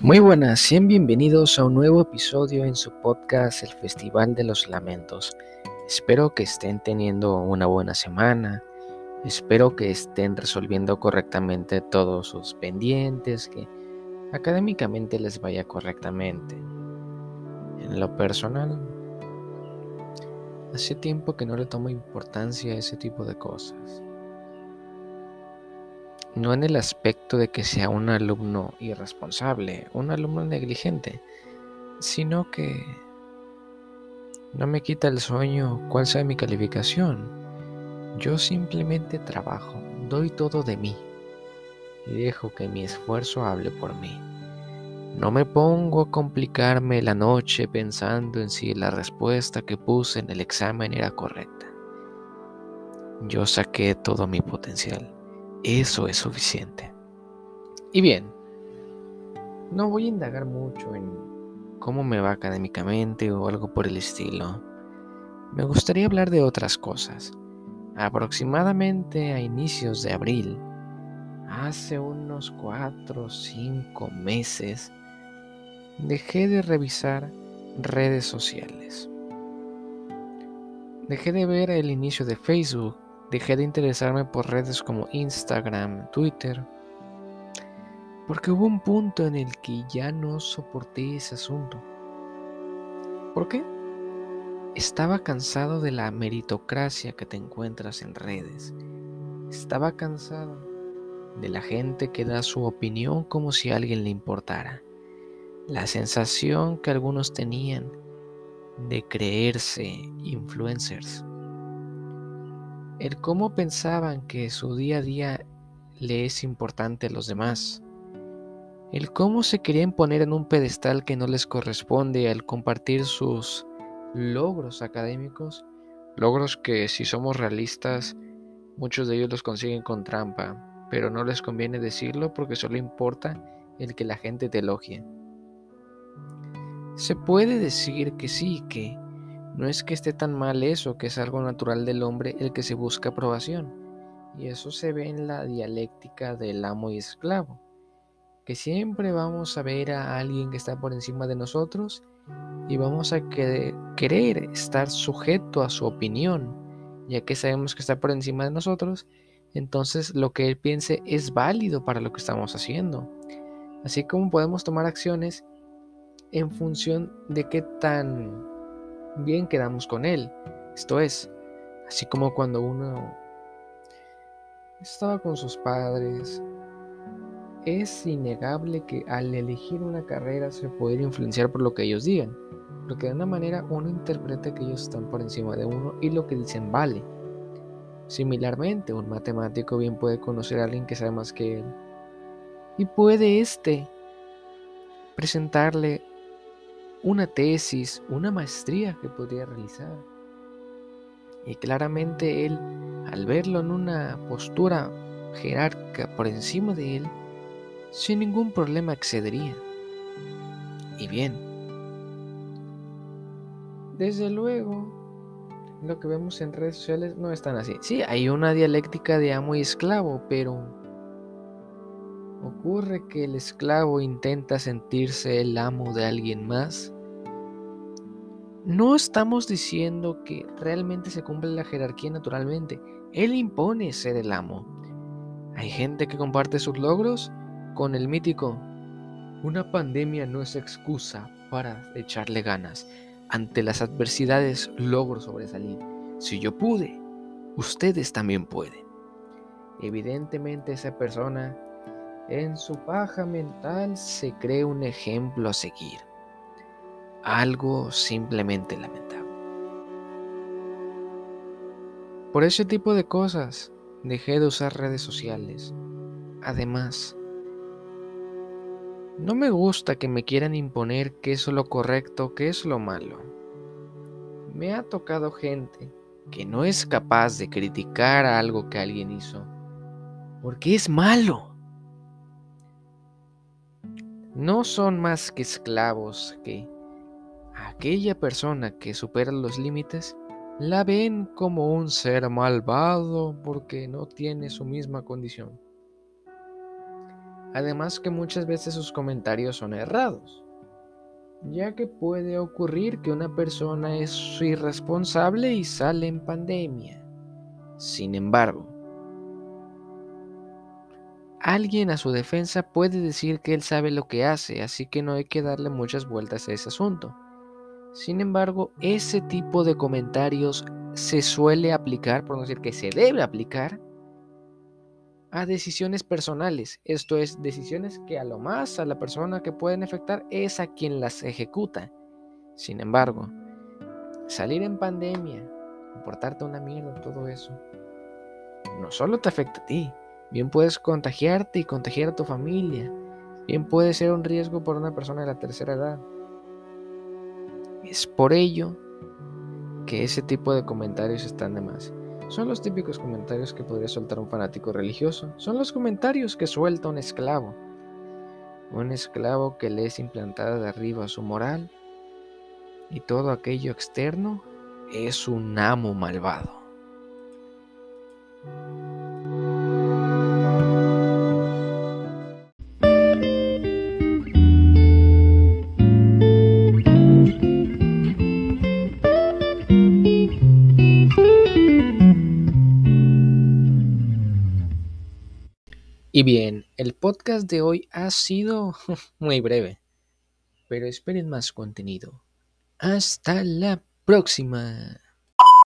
Muy buenas, sean bienvenidos a un nuevo episodio en su podcast El Festival de los Lamentos. Espero que estén teniendo una buena semana, espero que estén resolviendo correctamente todos sus pendientes, que académicamente les vaya correctamente. En lo personal, hace tiempo que no le tomo importancia a ese tipo de cosas. No en el aspecto de que sea un alumno irresponsable, un alumno negligente, sino que no me quita el sueño cuál sea mi calificación. Yo simplemente trabajo, doy todo de mí y dejo que mi esfuerzo hable por mí. No me pongo a complicarme la noche pensando en si la respuesta que puse en el examen era correcta. Yo saqué todo mi potencial. Eso es suficiente. Y bien, no voy a indagar mucho en cómo me va académicamente o algo por el estilo. Me gustaría hablar de otras cosas. Aproximadamente a inicios de abril, hace unos 4 o 5 meses, dejé de revisar redes sociales. Dejé de ver el inicio de Facebook, dejé de interesarme por redes como Instagram, Twitter, porque hubo un punto en el que ya no soporté ese asunto. ¿Por qué? Estaba cansado de la meritocracia que te encuentras en redes. Estaba cansado de la gente que da su opinión como si a alguien le importara la sensación que algunos tenían de creerse influencers, el cómo pensaban que su día a día le es importante a los demás, el cómo se querían poner en un pedestal que no les corresponde al compartir sus logros académicos, logros que si somos realistas, muchos de ellos los consiguen con trampa, pero no les conviene decirlo porque solo importa el que la gente te elogie. Se puede decir que sí, que no es que esté tan mal eso, que es algo natural del hombre el que se busca aprobación. Y eso se ve en la dialéctica del amo y esclavo, que siempre vamos a ver a alguien que está por encima de nosotros y vamos a querer estar sujeto a su opinión, ya que sabemos que está por encima de nosotros, entonces lo que él piense es válido para lo que estamos haciendo. Así como podemos tomar acciones en función de qué tan bien quedamos con él. Esto es, así como cuando uno estaba con sus padres, es innegable que al elegir una carrera se puede influenciar por lo que ellos digan, porque de una manera uno interpreta que ellos están por encima de uno y lo que dicen vale. Similarmente, un matemático bien puede conocer a alguien que sabe más que él y puede éste presentarle una tesis, una maestría que podría realizar. Y claramente él, al verlo en una postura jerárquica por encima de él, sin ningún problema accedería. Y bien, desde luego, lo que vemos en redes sociales no es tan así. Sí, hay una dialéctica de amo y esclavo, pero ocurre que el esclavo intenta sentirse el amo de alguien más no estamos diciendo que realmente se cumple la jerarquía naturalmente. Él impone ser el amo. Hay gente que comparte sus logros con el mítico. Una pandemia no es excusa para echarle ganas. Ante las adversidades logro sobresalir. Si yo pude, ustedes también pueden. Evidentemente esa persona en su paja mental se cree un ejemplo a seguir algo simplemente lamentable. Por ese tipo de cosas dejé de usar redes sociales. Además, no me gusta que me quieran imponer qué es lo correcto, qué es lo malo. Me ha tocado gente que no es capaz de criticar algo que alguien hizo porque es malo. No son más que esclavos que aquella persona que supera los límites la ven como un ser malvado porque no tiene su misma condición. Además que muchas veces sus comentarios son errados, ya que puede ocurrir que una persona es irresponsable y sale en pandemia. Sin embargo, alguien a su defensa puede decir que él sabe lo que hace, así que no hay que darle muchas vueltas a ese asunto. Sin embargo, ese tipo de comentarios se suele aplicar, por no decir que se debe aplicar, a decisiones personales, esto es, decisiones que a lo más a la persona que pueden afectar es a quien las ejecuta. Sin embargo, salir en pandemia, comportarte una mierda, todo eso, no solo te afecta a ti, bien puedes contagiarte y contagiar a tu familia, bien puede ser un riesgo por una persona de la tercera edad. Es por ello que ese tipo de comentarios están de más. Son los típicos comentarios que podría soltar un fanático religioso. Son los comentarios que suelta un esclavo. Un esclavo que le es implantada de arriba su moral y todo aquello externo es un amo malvado. Y bien, el podcast de hoy ha sido muy breve, pero esperen más contenido. Hasta la próxima.